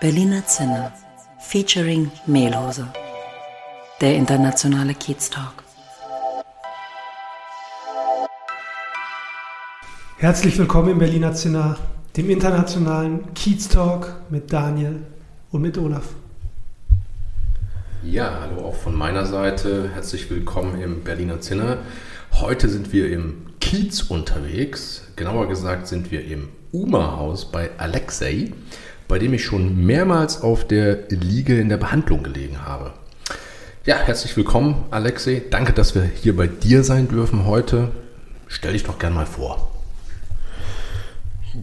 Berliner Zinne featuring Mehlhose. Der internationale Kiez Talk. Herzlich willkommen im Berliner Zinner, dem internationalen Kiez Talk mit Daniel und mit Olaf. Ja, hallo auch von meiner Seite. Herzlich willkommen im Berliner Zinner. Heute sind wir im Kiez unterwegs. Genauer gesagt sind wir im Uma-Haus bei Alexei bei dem ich schon mehrmals auf der Liege in der Behandlung gelegen habe. Ja, herzlich willkommen, Alexei. Danke, dass wir hier bei dir sein dürfen heute. Stell dich doch gerne mal vor.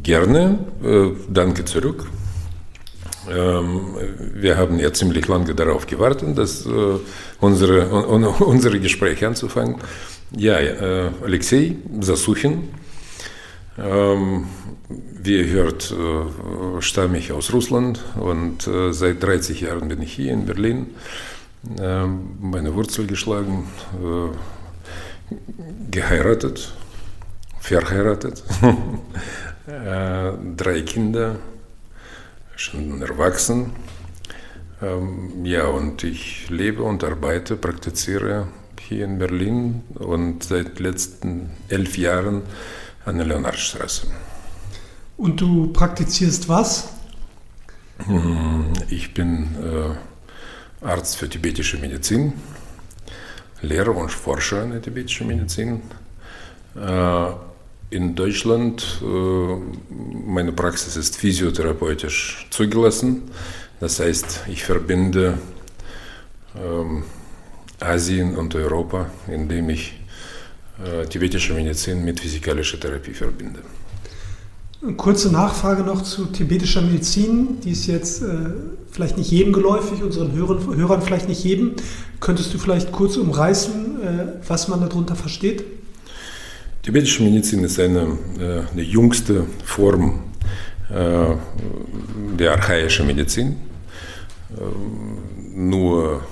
Gerne, äh, danke zurück. Ähm, wir haben ja ziemlich lange darauf gewartet, dass, äh, unsere, un, unsere Gespräche anzufangen. Ja, äh, Alexei Sasuchin. Ähm, wie ihr hört, äh, stamme ich aus Russland und äh, seit 30 Jahren bin ich hier in Berlin. Äh, meine Wurzel geschlagen, geheiratet, verheiratet, drei Kinder, schon erwachsen. Ähm, ja, und ich lebe und arbeite, praktiziere hier in Berlin und seit den letzten elf Jahren an der Leonardstraße. Und du praktizierst was? Hm, ich bin äh, Arzt für tibetische Medizin, Lehrer und Forscher in der tibetischen Medizin. Äh, in Deutschland, äh, meine Praxis ist physiotherapeutisch zugelassen. Das heißt, ich verbinde ähm, Asien und Europa, indem ich äh, tibetische Medizin mit physikalischer Therapie verbinde. Kurze Nachfrage noch zu tibetischer Medizin. Die ist jetzt äh, vielleicht nicht jedem geläufig, unseren Hörern, Hörern vielleicht nicht jedem. Könntest du vielleicht kurz umreißen, äh, was man darunter versteht? Tibetische Medizin ist eine, äh, eine jüngste Form äh, der archaischen Medizin. Ähm, nur,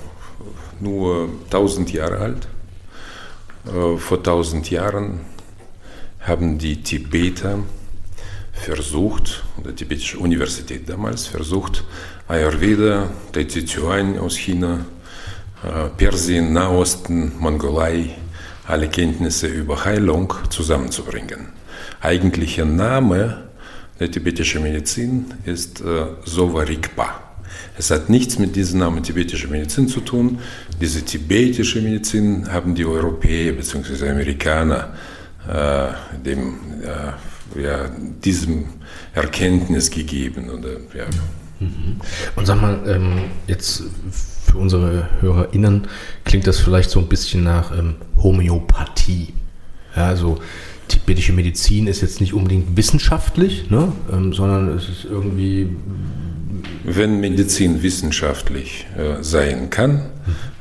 nur 1000 Jahre alt. Äh, vor 1000 Jahren haben die Tibeter versucht, oder die tibetische Universität damals versucht, Ayurveda, Tai aus China, äh, Persien, Nahosten, Mongolei, alle Kenntnisse über Heilung zusammenzubringen. Eigentlicher Name der tibetischen Medizin ist äh, Sovarikpa. Es hat nichts mit diesem Namen tibetische Medizin zu tun. Diese tibetische Medizin haben die Europäer bzw. Amerikaner äh, dem äh, ja, diesem Erkenntnis gegeben. Oder, ja. Mhm. Und sag mal, ähm, jetzt für unsere HörerInnen klingt das vielleicht so ein bisschen nach ähm, Homöopathie. Ja, also tibetische Medizin ist jetzt nicht unbedingt wissenschaftlich, ne, ähm, sondern es ist irgendwie wenn Medizin wissenschaftlich äh, sein kann,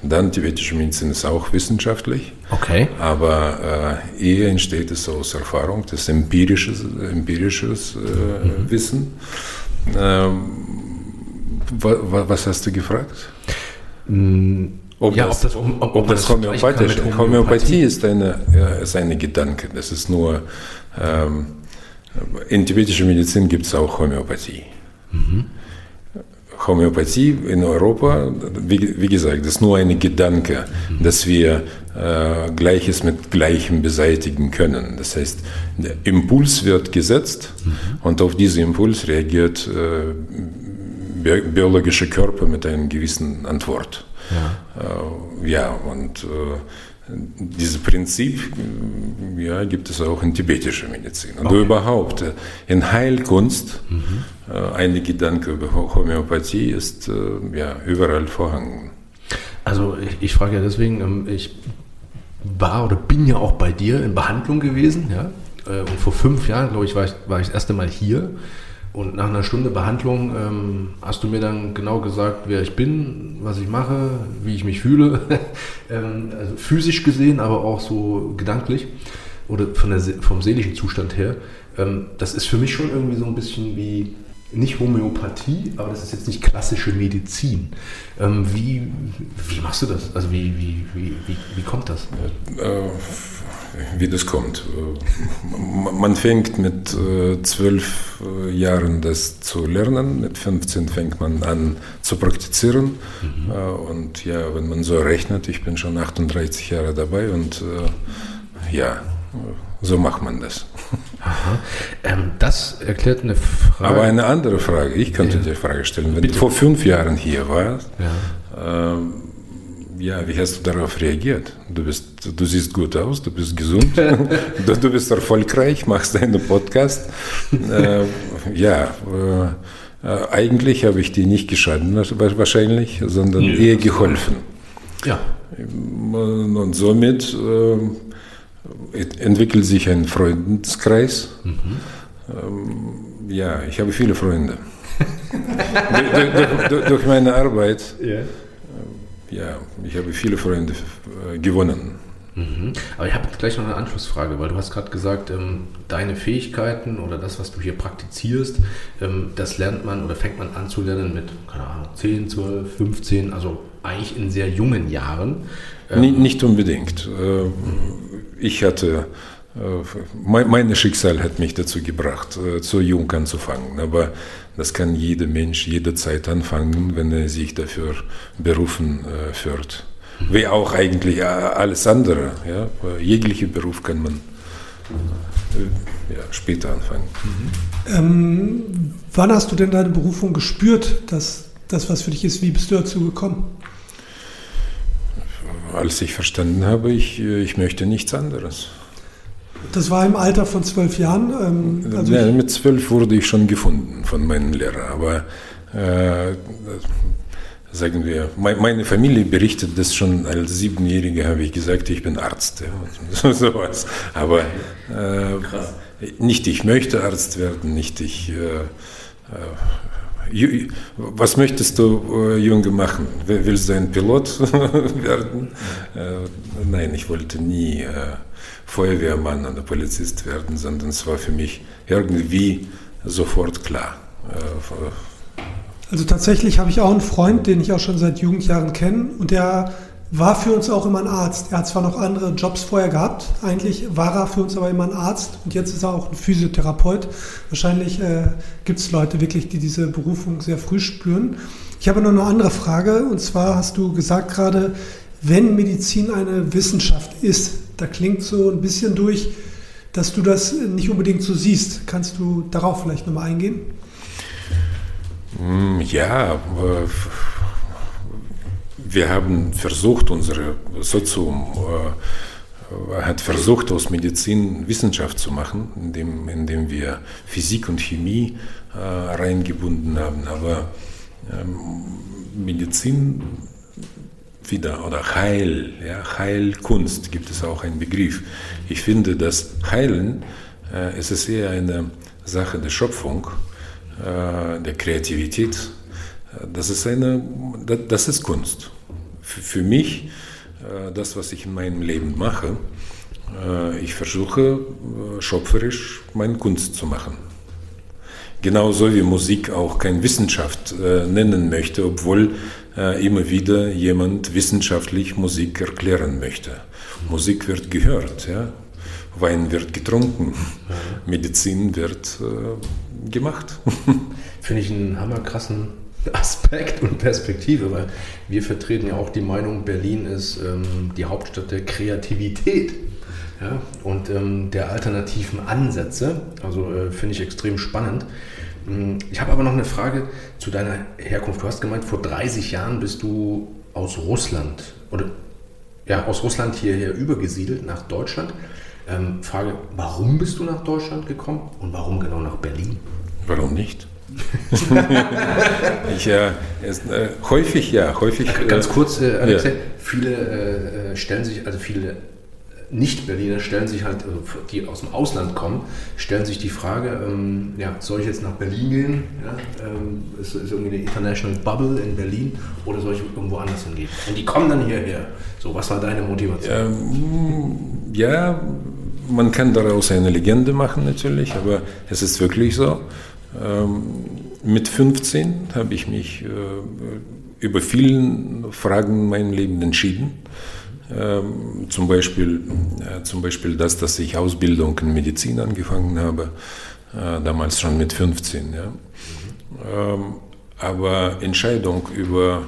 dann tibetische Medizin ist auch wissenschaftlich. Okay. Aber äh, eher entsteht es aus Erfahrung, das empirisches, empirisches äh, mhm. Wissen. Ähm, was hast du gefragt? Mhm. Ob, ja, das, ob, das, ob, ob das Homöopathie, Homöopathie, Homöopathie ist, eine, ist eine Gedanke. Das ist nur, ähm, in tibetischer Medizin gibt es auch Homöopathie. Mhm. Homöopathie in Europa, wie, wie, gesagt, das ist nur ein Gedanke, mhm. dass wir äh, Gleiches mit Gleichem beseitigen können. Das heißt, der Impuls wird gesetzt mhm. und auf diesen Impuls reagiert äh, biologische Körper mit einer gewissen Antwort. Ja, äh, ja und äh, dieses Prinzip ja, gibt es auch in tibetischer Medizin. Und okay. überhaupt äh, in Heilkunst, mhm. Äh, ein Gedanke über Homöopathie ist äh, ja, überall vorhanden. Also ich, ich frage ja deswegen, ähm, ich war oder bin ja auch bei dir in Behandlung gewesen, ja. Und vor fünf Jahren, glaube ich, war ich, war ich das erste Mal hier. Und nach einer Stunde Behandlung ähm, hast du mir dann genau gesagt, wer ich bin, was ich mache, wie ich mich fühle. ähm, also physisch gesehen, aber auch so gedanklich oder von der, vom seelischen Zustand her. Ähm, das ist für mich schon irgendwie so ein bisschen wie nicht Homöopathie, aber das ist jetzt nicht klassische Medizin. Ähm, wie, wie machst du das? Also wie, wie, wie, wie, wie kommt das? Äh, wie das kommt. Äh, man fängt mit äh, zwölf äh, Jahren das zu lernen, mit 15 fängt man an zu praktizieren. Mhm. Und ja, wenn man so rechnet, ich bin schon 38 Jahre dabei und ja, so macht man das. Ähm, das erklärt eine Frage. Aber eine andere Frage, ich könnte ja. dir Frage stellen. Wenn Bitte. du vor fünf Jahren hier warst, ja. Ähm, ja, wie hast du darauf reagiert? Du, bist, du siehst gut aus, du bist gesund, du, du, bist erfolgreich, machst einen Podcast. äh, ja, äh, äh, eigentlich habe ich dir nicht geschadet wahrscheinlich, sondern ja, eher geholfen. Ja. Und somit äh, entwickelt sich ein Freundeskreis. Mhm. Ähm, ja, ich habe viele Freunde. durch, durch, durch, meine Arbeit. Yeah. Ja, ich habe viele Freunde äh, gewonnen. Mhm. Aber ich habe gleich noch eine Anschlussfrage, weil du hast gerade gesagt, ähm, deine Fähigkeiten oder das, was du hier praktizierst, ähm, das lernt man oder fängt man an zu lernen mit, keine Ahnung, 10, 12, 15, also eigentlich in sehr jungen Jahren. Ähm, nicht unbedingt. Äh, ich hatte, äh, mein Schicksal hat mich dazu gebracht, äh, so jung anzufangen. Aber das kann jeder Mensch jederzeit anfangen, wenn er sich dafür berufen äh, führt. Wie auch eigentlich alles andere. Ja? Jegliche Beruf kann man ja, später anfangen. Mhm. Ähm, wann hast du denn deine Berufung gespürt, dass das was für dich ist? Wie bist du dazu gekommen? als ich verstanden habe, ich, ich möchte nichts anderes. Das war im Alter von zwölf Jahren? Ähm, also ja, mit zwölf wurde ich schon gefunden von meinem Lehrer, aber äh, sagen wir, meine Familie berichtet das schon als Siebenjähriger, habe ich gesagt, ich bin Arzt. Ja, sowas. Aber äh, nicht ich möchte Arzt werden, nicht ich äh, äh was möchtest du, äh, Junge, machen? Willst du ein Pilot werden? Äh, nein, ich wollte nie äh, Feuerwehrmann oder Polizist werden, sondern es war für mich irgendwie sofort klar. Also tatsächlich habe ich auch einen Freund, den ich auch schon seit Jugendjahren kenne und der war für uns auch immer ein Arzt. Er hat zwar noch andere Jobs vorher gehabt, eigentlich war er für uns aber immer ein Arzt und jetzt ist er auch ein Physiotherapeut. Wahrscheinlich äh, gibt es Leute wirklich, die diese Berufung sehr früh spüren. Ich habe noch eine andere Frage und zwar hast du gesagt gerade, wenn Medizin eine Wissenschaft ist, da klingt so ein bisschen durch, dass du das nicht unbedingt so siehst. Kannst du darauf vielleicht nochmal eingehen? Hm, ja, wir haben versucht, unsere Sozium äh, hat versucht, aus Medizin Wissenschaft zu machen, indem, indem wir Physik und Chemie äh, reingebunden haben. Aber ähm, Medizin wieder oder Heil, ja, Heilkunst gibt es auch einen Begriff. Ich finde, dass Heilen äh, es ist eher eine Sache der Schöpfung, äh, der Kreativität. Das ist eine, das ist Kunst für mich, äh, das, was ich in meinem Leben mache, äh, ich versuche äh, schöpferisch meine Kunst zu machen. Genauso wie Musik auch keine Wissenschaft nennen möchte, obwohl immer wieder jemand wissenschaftlich Musik erklären möchte. Musik wird gehört, ja? Wein wird getrunken, Medizin wird gemacht. Finde ich einen hammerkrassen Aspekt und Perspektive, weil wir vertreten ja auch die Meinung, Berlin ist ähm, die Hauptstadt der Kreativität ja, und ähm, der alternativen Ansätze. Also äh, finde ich extrem spannend. Hm, ich habe aber noch eine Frage zu deiner Herkunft. Du hast gemeint, vor 30 Jahren bist du aus Russland oder ja, aus Russland hierher übergesiedelt nach Deutschland. Ähm, Frage, warum bist du nach Deutschland gekommen und warum genau nach Berlin? Warum nicht? ich, ja, es, äh, häufig ja, häufig. Ganz kurz, äh, Alexei, ja. viele äh, stellen sich, also viele Nicht-Berliner stellen sich halt, also die aus dem Ausland kommen, stellen sich die Frage, ähm, ja, soll ich jetzt nach Berlin gehen? Ja, ähm, ist, ist irgendwie eine International Bubble in Berlin oder soll ich irgendwo anders hingehen? Und die kommen dann hierher. So, was war deine Motivation? Ähm, ja, man kann daraus eine Legende machen natürlich, aber es ist wirklich so. Ähm, mit 15 habe ich mich äh, über vielen Fragen in meinem Leben entschieden. Ähm, zum, Beispiel, äh, zum Beispiel das, dass ich Ausbildung in Medizin angefangen habe, äh, damals schon mit 15. Ja. Ähm, aber Entscheidung über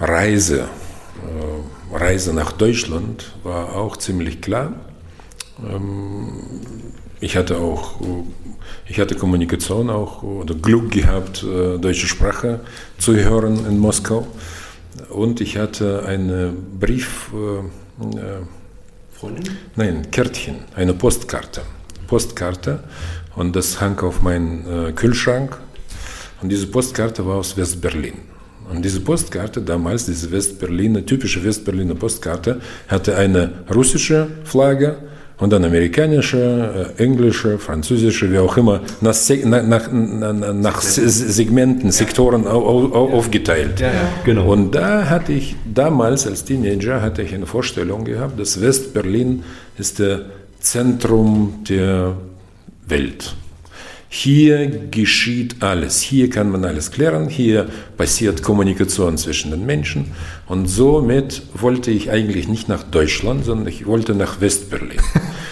Reise, äh, Reise nach Deutschland war auch ziemlich klar. Ähm, ich hatte auch, ich hatte Kommunikation auch oder Glück gehabt, deutsche Sprache zu hören in Moskau. Und ich hatte eine Brief, äh, Freundin? Nein, Kärtchen, eine Postkarte. Postkarte und das hang auf meinem Kühlschrank. Und diese Postkarte war aus West-Berlin. Und diese Postkarte damals, diese Westberliner, typische Westberliner Postkarte, hatte eine russische Flagge und dann amerikanische, äh, englische, französische, wie auch immer, nach, nach, nach, nach Segmenten, Sektoren au, au, aufgeteilt. Ja, ja, genau. Und da hatte ich damals als Teenager hatte ich eine Vorstellung gehabt, dass Westberlin ist das Zentrum der Welt. Hier geschieht alles, hier kann man alles klären, hier passiert Kommunikation zwischen den Menschen und somit wollte ich eigentlich nicht nach Deutschland, sondern ich wollte nach Westberlin.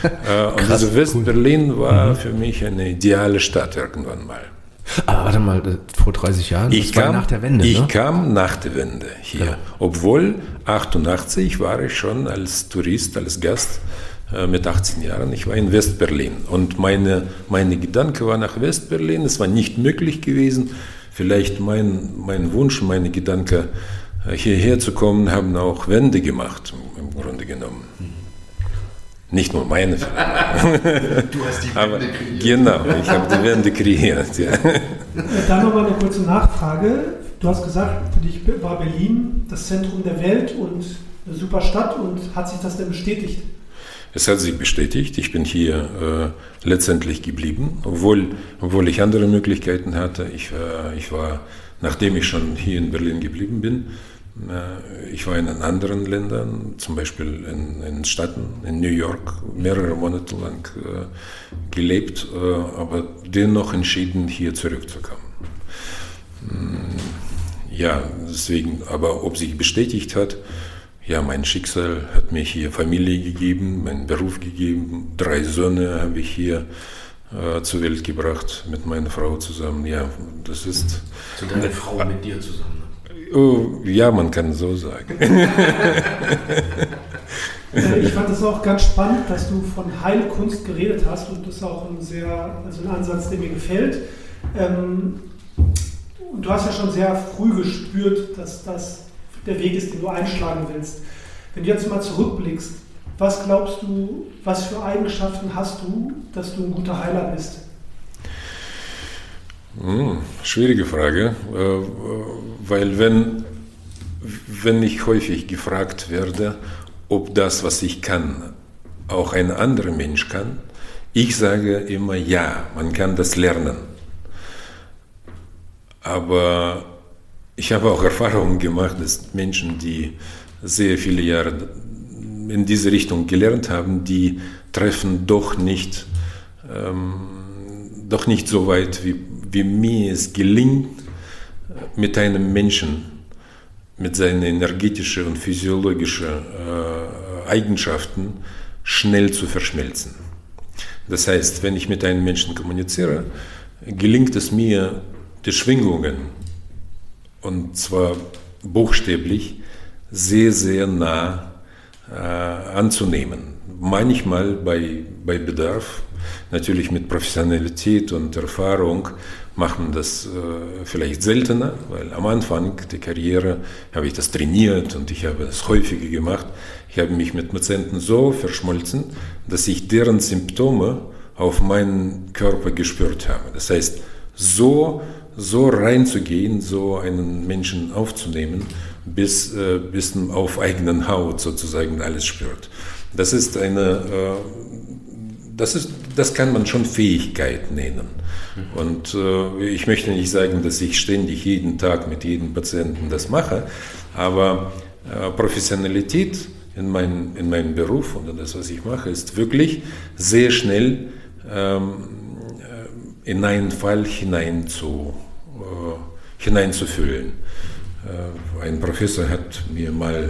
Äh, und Krass, also Westberlin war mhm. für mich eine ideale Stadt irgendwann mal. Aber warte mal, vor 30 Jahren? Ich kam nach der Wende. Ich ne? kam nach der Wende hier. Ja. Obwohl 88 war ich schon als Tourist, als Gast mit 18 Jahren. Ich war in Westberlin und meine, meine Gedanke war nach Westberlin. Es war nicht möglich gewesen. Vielleicht mein, mein Wunsch, meine Gedanke, äh, hierher zu kommen, haben auch Wände gemacht, im Grunde genommen. Nicht nur meine. du hast die Wände kreiert. Genau, ich habe die Wände kreiert. Ja. Dann nochmal eine kurze Nachfrage. Du hast gesagt, für dich war Berlin das Zentrum der Welt und eine super Stadt und hat sich das denn bestätigt? Es hat sich bestätigt, ich bin hier äh, letztendlich geblieben, obwohl, obwohl ich andere Möglichkeiten hatte. Ich, äh, ich war, nachdem ich schon hier in Berlin geblieben bin, äh, ich war in anderen Ländern, zum Beispiel in, in Staaten, in New York, mehrere Monate lang äh, gelebt, äh, aber dennoch entschieden, hier zurückzukommen. Hm, ja, deswegen, aber ob sich bestätigt hat, ja, mein Schicksal hat mir hier Familie gegeben, meinen Beruf gegeben. Drei Söhne habe ich hier äh, zur Welt gebracht mit meiner Frau zusammen. Ja, das ist. So deine äh, Frau mit dir zusammen? Oh, ja, man kann so sagen. ich fand es auch ganz spannend, dass du von Heilkunst geredet hast und das ist auch ein sehr, also ein Ansatz, der mir gefällt. Ähm, du hast ja schon sehr früh gespürt, dass das der Weg ist, den du einschlagen willst. Wenn du jetzt mal zurückblickst, was glaubst du, was für Eigenschaften hast du, dass du ein guter Heiler bist? Hm, schwierige Frage, äh, weil wenn, wenn ich häufig gefragt werde, ob das, was ich kann, auch ein anderer Mensch kann, ich sage immer ja, man kann das lernen. Aber ich habe auch Erfahrungen gemacht, dass Menschen, die sehr viele Jahre in diese Richtung gelernt haben, die treffen doch nicht, ähm, doch nicht so weit, wie, wie mir es gelingt, mit einem Menschen, mit seinen energetischen und physiologischen äh, Eigenschaften schnell zu verschmelzen. Das heißt, wenn ich mit einem Menschen kommuniziere, gelingt es mir, die Schwingungen und zwar buchstäblich sehr, sehr nah äh, anzunehmen. Manchmal bei, bei Bedarf, natürlich mit Professionalität und Erfahrung, macht man das äh, vielleicht seltener, weil am Anfang der Karriere habe ich das trainiert und ich habe das häufiger gemacht. Ich habe mich mit Patienten so verschmolzen, dass ich deren Symptome auf meinen Körper gespürt habe. Das heißt, so so reinzugehen, so einen Menschen aufzunehmen, bis, äh, bis man auf eigenen Haut sozusagen alles spürt. Das ist eine, äh, das, ist, das kann man schon Fähigkeit nennen. Und äh, ich möchte nicht sagen, dass ich ständig jeden Tag mit jedem Patienten das mache, aber äh, Professionalität in, mein, in meinem Beruf und in das, was ich mache, ist wirklich sehr schnell ähm, äh, in einen Fall hinein hineinzufühlen. Äh, ein Professor hat mir mal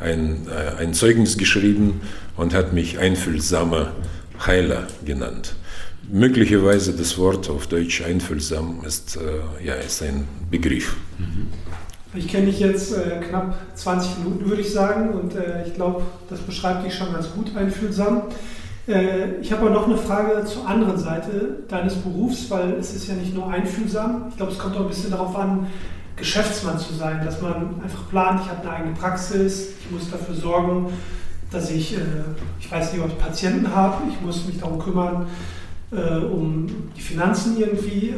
äh, ein, äh, ein Zeugnis geschrieben und hat mich einfühlsamer Heiler genannt. Möglicherweise das Wort auf Deutsch einfühlsam ist, äh, ja, ist ein Begriff. Ich kenne dich jetzt äh, knapp 20 Minuten, würde ich sagen, und äh, ich glaube, das beschreibt dich schon ganz gut, einfühlsam. Äh, ich habe aber noch eine Frage zur anderen Seite deines Berufs, weil es ist ja nicht nur einfühlsam. Ich glaube, es kommt auch ein bisschen darauf an, Geschäftsmann zu sein, dass man einfach plant, ich habe eine eigene Praxis, ich muss dafür sorgen, dass ich, äh, ich weiß nicht, ob ich Patienten habe, ich muss mich darum kümmern, äh, um die Finanzen irgendwie.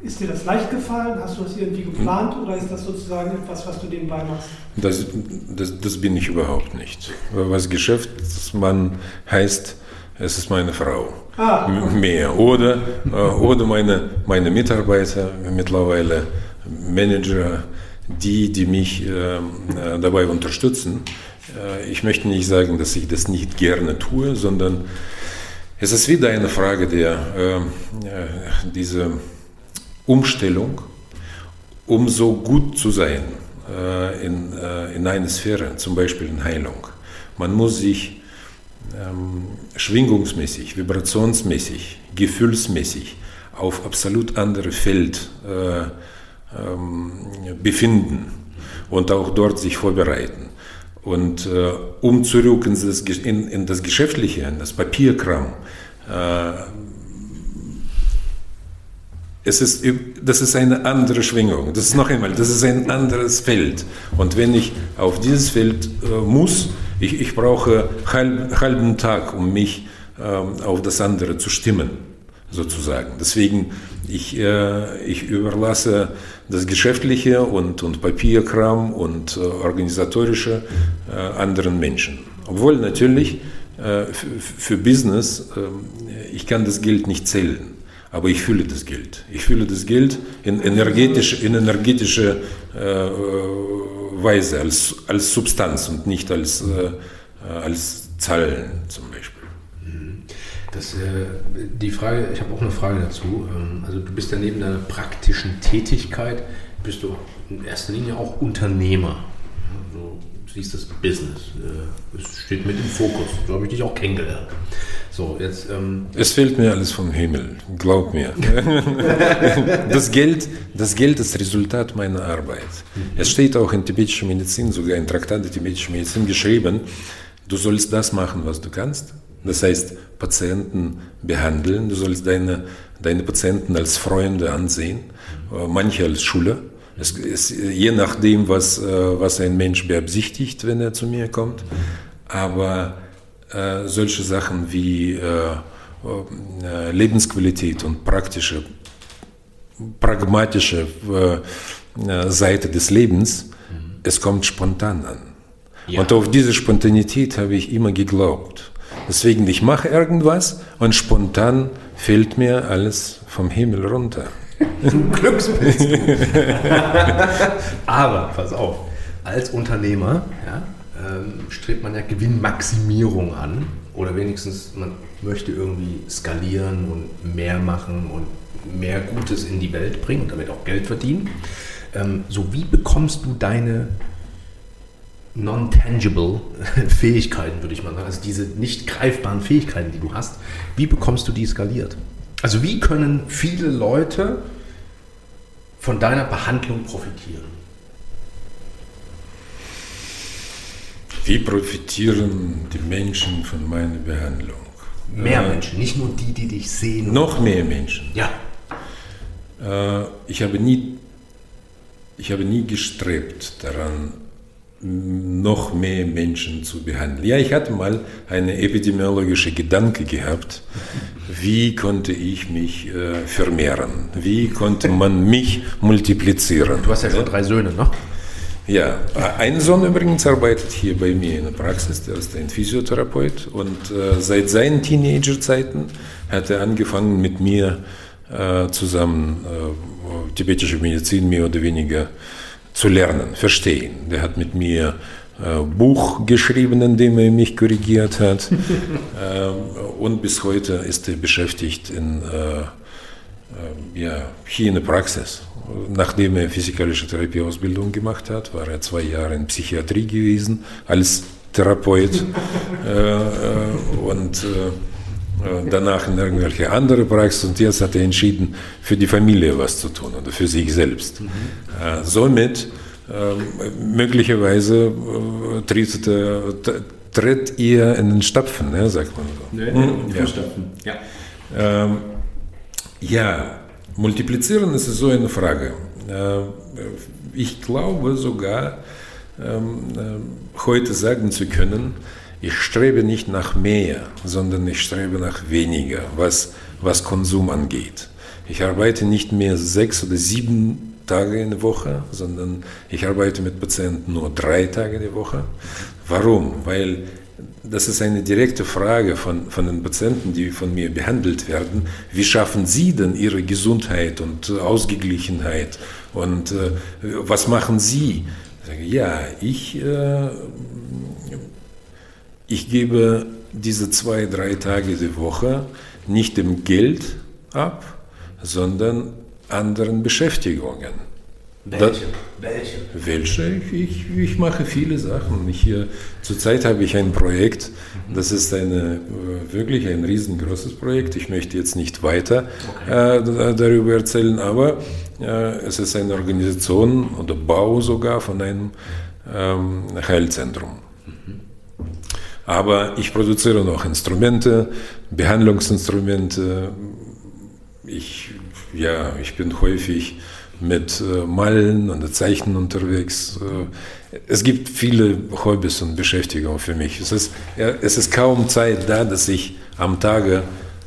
Ähm, ist dir das leicht gefallen? Hast du das irgendwie geplant oder ist das sozusagen etwas, was du nebenbei machst? Das, das, das bin ich überhaupt nicht. Was Geschäftsmann heißt, es ist meine Frau. Ah. Mehr. Oder, äh, oder meine, meine Mitarbeiter, mittlerweile Manager, die, die mich äh, dabei unterstützen. Äh, ich möchte nicht sagen, dass ich das nicht gerne tue, sondern es ist wieder eine Frage der, äh, äh, diese Umstellung, um so gut zu sein äh, in, äh, in einer Sphäre, zum Beispiel in Heilung. Man muss sich ähm, schwingungsmäßig, vibrationsmäßig, gefühlsmäßig auf absolut andere Feld äh, ähm, befinden und auch dort sich vorbereiten. Und äh, um zurück in das, in, in das Geschäftliche, in das Papierkram, äh, es ist, das ist eine andere Schwingung. Das ist noch einmal, das ist ein anderes Feld. Und wenn ich auf dieses Feld äh, muss, ich, ich brauche halb, halben Tag, um mich äh, auf das andere zu stimmen, sozusagen. Deswegen, ich, äh, ich überlasse das Geschäftliche und, und Papierkram und äh, organisatorische äh, anderen Menschen. Obwohl natürlich äh, für Business, ähm, ich kann das Geld nicht zählen aber ich fühle das Geld. Ich fühle das Geld in energetische, in energetische äh, Weise, als, als Substanz und nicht als, äh, als Zahlen zum Beispiel. Mhm. Das, äh, die Frage, ich habe auch eine Frage dazu. Ähm, also du bist ja neben deiner praktischen Tätigkeit, bist du in erster Linie auch Unternehmer. Du siehst das Business. Es äh, steht mit im Fokus. So habe ich dich auch kennengelernt. So, jetzt, ähm es fehlt mir alles vom Himmel, glaub mir. das, Geld, das Geld ist Resultat meiner Arbeit. Es steht auch in tibetischer Medizin, sogar in Traktat der tibetischer Medizin geschrieben, du sollst das machen, was du kannst. Das heißt, Patienten behandeln, du sollst deine, deine Patienten als Freunde ansehen, äh, manche als Schüler. Es ist je nachdem, was, äh, was ein Mensch beabsichtigt, wenn er zu mir kommt. Aber äh, solche Sachen wie äh, äh, Lebensqualität und praktische, pragmatische äh, Seite des Lebens, mhm. es kommt spontan an. Ja. Und auf diese Spontanität habe ich immer geglaubt. Deswegen, ich mache irgendwas und spontan fällt mir alles vom Himmel runter. Du Glückspilz. Aber, pass auf, als Unternehmer, ja, ähm, strebt man ja Gewinnmaximierung an oder wenigstens man möchte irgendwie skalieren und mehr machen und mehr Gutes in die Welt bringen und damit auch Geld verdienen. Ähm, so wie bekommst du deine non-tangible Fähigkeiten, würde ich mal sagen, also diese nicht greifbaren Fähigkeiten, die du hast, wie bekommst du die skaliert? Also wie können viele Leute von deiner Behandlung profitieren? Wie profitieren die Menschen von meiner Behandlung? Mehr äh, Menschen, nicht nur die, die dich sehen. Noch mehr Menschen. Ja. Äh, ich, habe nie, ich habe nie gestrebt daran, noch mehr Menschen zu behandeln. Ja, ich hatte mal eine epidemiologische Gedanke gehabt, wie konnte ich mich äh, vermehren, wie konnte man mich multiplizieren. Du hast ja schon drei Söhne, ne? Ja, ein Sohn übrigens arbeitet hier bei mir in der Praxis, der ist ein Physiotherapeut und äh, seit seinen Teenagerzeiten hat er angefangen mit mir äh, zusammen äh, tibetische Medizin mehr oder weniger zu lernen, verstehen. Der hat mit mir äh, Buch geschrieben, in dem er mich korrigiert hat. ähm, und bis heute ist er beschäftigt in, äh, äh, ja, hier in der Praxis. Nachdem er physikalische Therapieausbildung gemacht hat, war er zwei Jahre in Psychiatrie gewesen als Therapeut äh, äh, und danach in irgendwelche andere Praxis und jetzt hat er entschieden, für die Familie was zu tun oder für sich selbst. Mhm. somit möglicherweise äh, tritt, äh, tritt ihr in den Stapfen, ne, sagt man so. Nee, hm? ja. Ja. Ähm, ja, multiplizieren ist so eine Frage. Äh, ich glaube sogar, ähm, äh, heute sagen zu können, ich strebe nicht nach mehr, sondern ich strebe nach weniger, was, was Konsum angeht. Ich arbeite nicht mehr sechs oder sieben Tage in der Woche, sondern ich arbeite mit Patienten nur drei Tage in der Woche. Warum? Weil das ist eine direkte Frage von, von den Patienten, die von mir behandelt werden. Wie schaffen sie denn ihre Gesundheit und Ausgeglichenheit? Und äh, was machen sie? Ja, ich, äh, ich gebe diese zwei, drei Tage die Woche nicht dem Geld ab, sondern anderen Beschäftigungen. Welche? Welche? Welche? Ich, ich, mache viele Sachen. Ich, hier, zurzeit habe ich ein Projekt, das ist eine, äh, wirklich ein riesengroßes Projekt. Ich möchte jetzt nicht weiter okay. äh, darüber erzählen, aber äh, es ist eine Organisation oder Bau sogar von einem ähm, Heilzentrum. Mhm. Aber ich produziere noch Instrumente, Behandlungsinstrumente. Ich ja, ich bin häufig mit äh, Malen und Zeichnen unterwegs. Äh, es gibt viele Hobbys und Beschäftigungen für mich. Es ist, ja, es ist kaum Zeit da, dass ich am Tage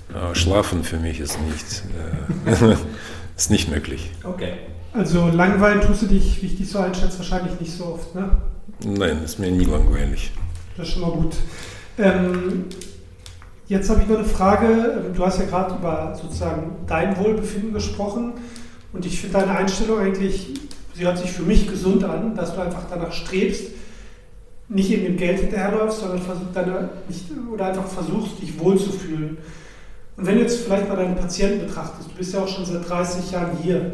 äh, schlafen für mich ist nicht, äh, ist nicht möglich. Okay. Also langweilen tust du dich, wie ich dich so einschätze, wahrscheinlich nicht so oft, ne? Nein, ist mir nie langweilig. Das ist schon mal gut. Ähm, Jetzt habe ich noch eine Frage. Du hast ja gerade über sozusagen dein Wohlbefinden gesprochen. Und ich finde deine Einstellung eigentlich, sie hört sich für mich gesund an, dass du einfach danach strebst, nicht in dem Geld hinterherläufst, sondern deine, nicht, oder einfach versuchst, dich wohlzufühlen. Und wenn du jetzt vielleicht mal deinen Patienten betrachtest, du bist ja auch schon seit 30 Jahren hier,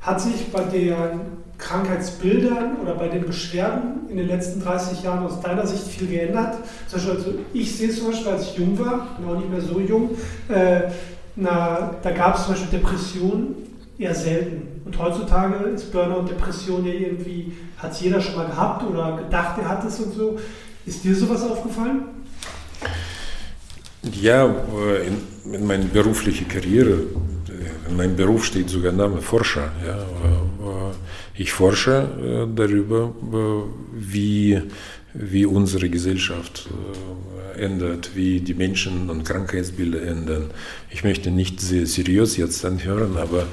hat sich bei der Krankheitsbildern oder bei den Beschwerden in den letzten 30 Jahren aus deiner Sicht viel geändert? Also ich sehe zum Beispiel, als ich jung war, bin auch nicht mehr so jung, äh, na, da gab es zum Beispiel Depressionen eher selten. Und heutzutage ist Burnout Depression ja irgendwie, hat es jeder schon mal gehabt oder gedacht, er hat es und so. Ist dir sowas aufgefallen? Ja, äh, in, in meiner beruflichen Karriere, äh, in meinem Beruf steht sogar Name Forscher. Ja, äh, ich forsche darüber, wie, wie unsere Gesellschaft ändert, wie die Menschen und Krankheitsbilder ändern. Ich möchte nicht sehr seriös jetzt anhören, aber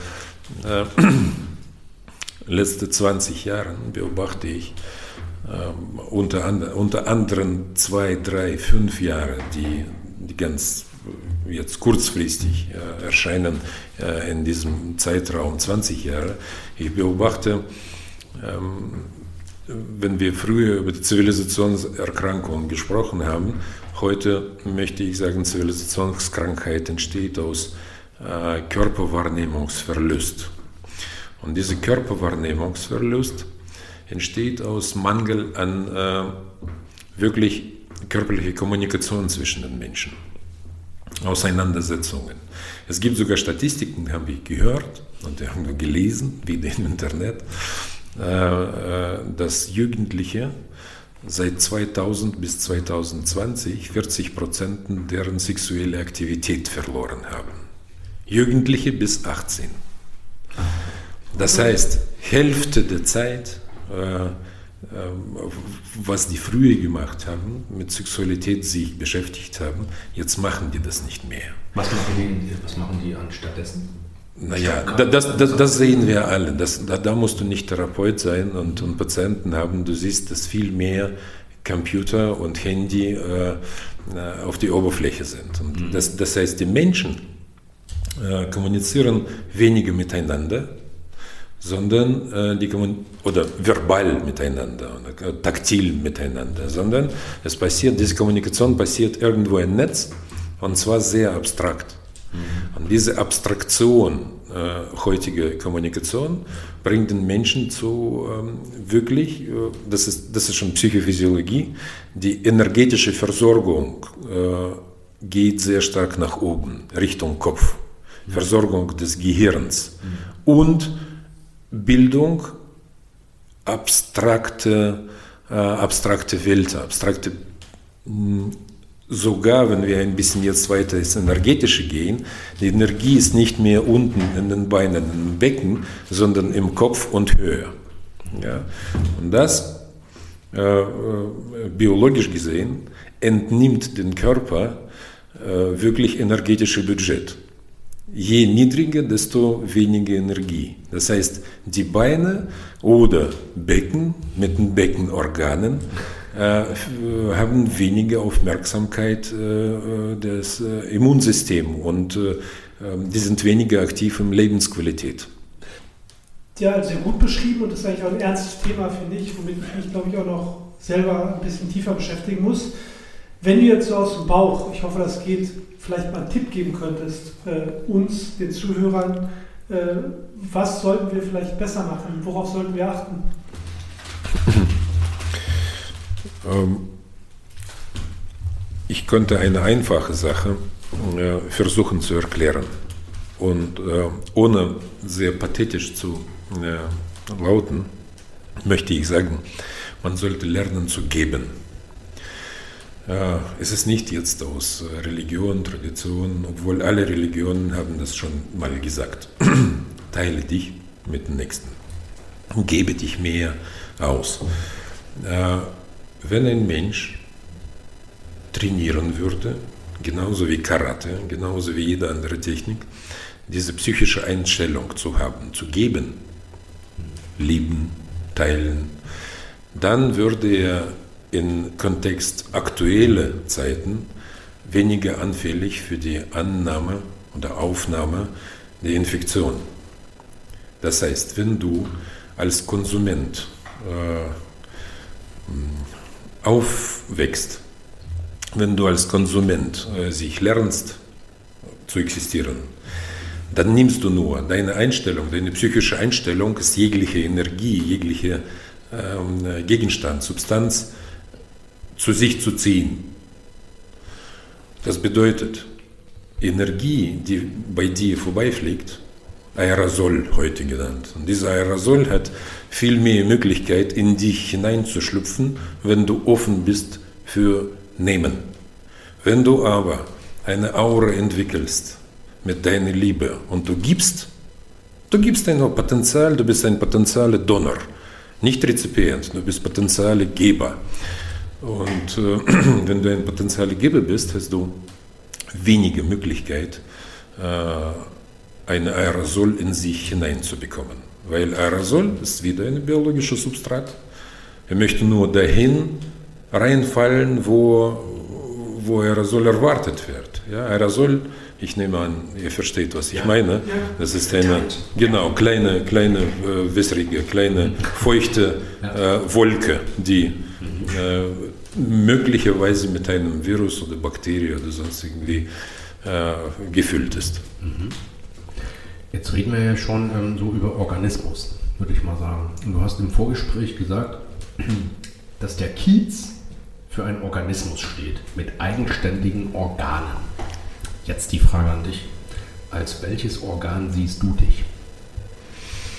äh, letzte 20 Jahre beobachte ich äh, unter, and, unter anderen zwei, drei, fünf Jahre, die, die ganz jetzt kurzfristig äh, erscheinen äh, in diesem Zeitraum 20 Jahre. Ich beobachte, ähm, wenn wir früher über die Zivilisationserkrankungen gesprochen haben, heute möchte ich sagen, Zivilisationskrankheit entsteht aus äh, Körperwahrnehmungsverlust. Und dieser Körperwahrnehmungsverlust entsteht aus Mangel an äh, wirklich körperlicher Kommunikation zwischen den Menschen. Auseinandersetzungen. Es gibt sogar Statistiken, haben wir gehört und haben wir gelesen, wie im Internet, äh, äh, dass Jugendliche seit 2000 bis 2020 40 Prozent deren sexuelle Aktivität verloren haben. Jugendliche bis 18. Das heißt, Hälfte der Zeit äh, ähm, was die früher gemacht haben, mit Sexualität sich beschäftigt haben, jetzt machen die das nicht mehr. Was machen die, was machen die anstattdessen? Naja, das, das, das, sehen wir alle. Das, da, da, musst du nicht Therapeut sein und, und, Patienten haben. Du siehst, dass viel mehr Computer und Handy äh, äh auf die Oberfläche sind. Und mhm. das, das heißt, die Menschen äh, kommunizieren weniger miteinander, sondern äh, die oder verbal miteinander, oder äh, taktil miteinander, sondern es passiert, diese Kommunikation passiert irgendwo im Netz und zwar sehr abstrakt. Mhm. Und diese Abstraktion äh, heutige Kommunikation bringt den Menschen zu ähm, wirklich, äh, das, ist, das ist schon Psychophysiologie, die energetische Versorgung äh, geht sehr stark nach oben, Richtung Kopf. Versorgung des Gehirns und Bildung abstrakte, äh, abstrakte Welt, abstrakte sogar wenn wir ein bisschen jetzt weiter ins Energetische gehen, die Energie ist nicht mehr unten in den Beinen, im Becken, sondern im Kopf und höher. Ja? Und das, äh, äh biologisch gesehen, entnimmt den Körper äh, wirklich energetische Budget. Je niedriger, desto weniger Energie. Das heißt, die Beine oder Becken mit den Beckenorganen haben weniger Aufmerksamkeit äh, des äh, Immunsystems und die sind weniger aktiv in Lebensqualität. Ja, sehr gut beschrieben und das ist eigentlich auch ein ernstes Thema, finde ich, womit ich mich, glaube ich, auch noch selber ein bisschen tiefer beschäftigen muss. Wenn du jetzt so aus dem Bauch, ich hoffe, das geht, vielleicht mal einen Tipp geben könntest, äh, uns, den Zuhörern, äh, was sollten wir vielleicht besser machen? Worauf sollten wir achten? Ähm, ich könnte eine einfache Sache äh, versuchen zu erklären und äh, ohne sehr pathetisch zu äh, lauten, möchte ich sagen, man sollte lernen zu geben. Es ist nicht jetzt aus Religion, Tradition, obwohl alle Religionen haben das schon mal gesagt. Teile dich mit dem Nächsten. Gebe dich mehr aus wenn ein Mensch trainieren würde, genauso wie Karate, genauso wie jede andere Technik, diese psychische Einstellung zu haben, zu geben, lieben, teilen, dann würde er im Kontext aktueller Zeiten weniger anfällig für die Annahme oder Aufnahme der Infektion. Das heißt, wenn du als Konsument äh, aufwächst, wenn du als Konsument äh, sich lernst zu existieren, dann nimmst du nur deine Einstellung, deine psychische Einstellung ist jegliche Energie, jegliche ähm, Gegenstand, Substanz zu sich zu ziehen. Das bedeutet, Energie, die bei dir vorbeifliegt, Aerosol heute genannt. Und dieser Aerosol hat viel mehr Möglichkeit, in dich hineinzuschlüpfen, wenn du offen bist für Nehmen. Wenn du aber eine Aura entwickelst mit deiner Liebe und du gibst, du gibst ein Potenzial, du bist ein potenzieller Donor, nicht Rezipient, du bist potenzieller Geber. Und äh, wenn du ein potenzieller Geber bist, hast du weniger Möglichkeit, äh, ein Aerosol in sich hineinzubekommen. Weil Aerosol ist wieder ein biologisches Substrat. Er möchte nur dahin reinfallen, wo, wo Aerosol erwartet wird. Ja, Aerosol, ich nehme an, ihr versteht, was ich ja. meine. Das ist eine genau, kleine, kleine, äh, wässrige, kleine, feuchte äh, Wolke, die äh, möglicherweise mit einem Virus oder Bakterie oder sonst irgendwie äh, gefüllt ist. Mhm. Jetzt reden wir ja schon ähm, so über Organismus, würde ich mal sagen. Und du hast im Vorgespräch gesagt, dass der Kiez für einen Organismus steht, mit eigenständigen Organen. Jetzt die Frage an dich. Als welches Organ siehst du dich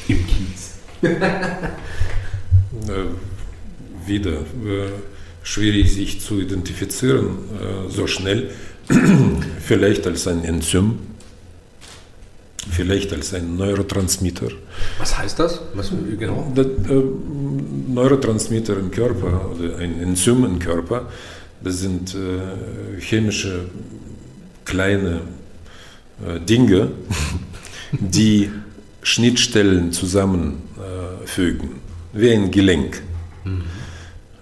im Kiez? wieder äh, schwierig sich zu identifizieren, äh, so schnell. Vielleicht als ein Enzym vielleicht als ein Neurotransmitter. Was heißt das? Was genau? Der, äh, Neurotransmitter im Körper oder ein Enzym im Körper, das sind äh, chemische kleine äh, Dinge, die Schnittstellen zusammenfügen, wie ein Gelenk. Mhm.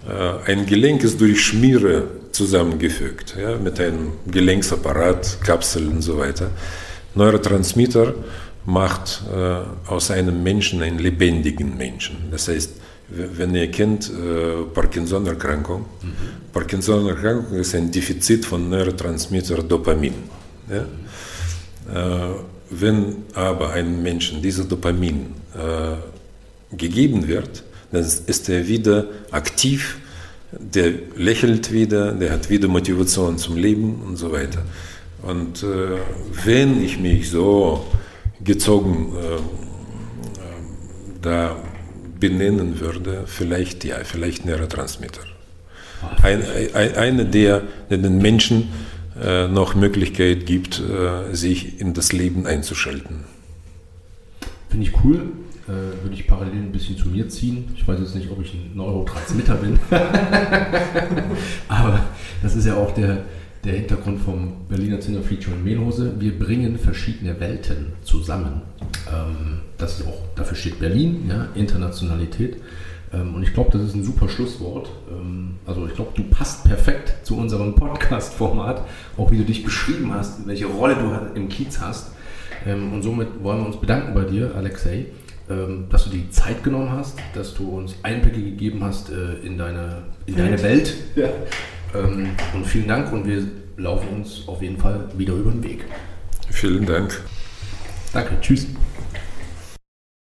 Äh, ein Gelenk ist durch Schmiere zusammengefügt, ja, mit einem Gelenksapparat, Kapsel und so weiter. Neurotransmitter macht äh, aus einem Menschen einen lebendigen Menschen. Das heißt, wenn ihr kennt äh, Parkinson-Erkrankung, mhm. Parkinson-Erkrankung ist ein Defizit von Neurotransmitter Dopamin. Ja? Äh, wenn aber einem Menschen dieser Dopamin äh, gegeben wird, dann ist er wieder aktiv, der lächelt wieder, der hat wieder Motivation zum Leben und so weiter. Und äh, wenn ich mich so gezogen äh, äh da benennen würde, vielleicht ja, vielleicht Neurotransmitter. Ein, ein, eine, der, der den Menschen äh, noch Möglichkeit gibt, äh, sich in das Leben einzuschalten. Finde ich cool. Äh, würde ich parallel ein bisschen zu mir ziehen. Ich weiß jetzt nicht, ob ich ein Neurotransmitter bin. Aber das ist ja auch der, der Hintergrund vom Berliner Zinner Feature in Mehlhose. Wir bringen verschiedene Welten zusammen. Ähm, das ist auch, dafür steht Berlin, ja, Internationalität. Ähm, und ich glaube, das ist ein super Schlusswort. Ähm, also ich glaube, du passt perfekt zu unserem Podcast-Format, auch wie du dich beschrieben hast, welche Rolle du im Kiez hast. Und somit wollen wir uns bedanken bei dir, Alexei, dass du die Zeit genommen hast, dass du uns Einblicke gegeben hast äh, in deine, in deine Welt. Ja. Ähm, und vielen Dank und wir laufen uns auf jeden Fall wieder über den Weg. Vielen Dank. Danke, tschüss.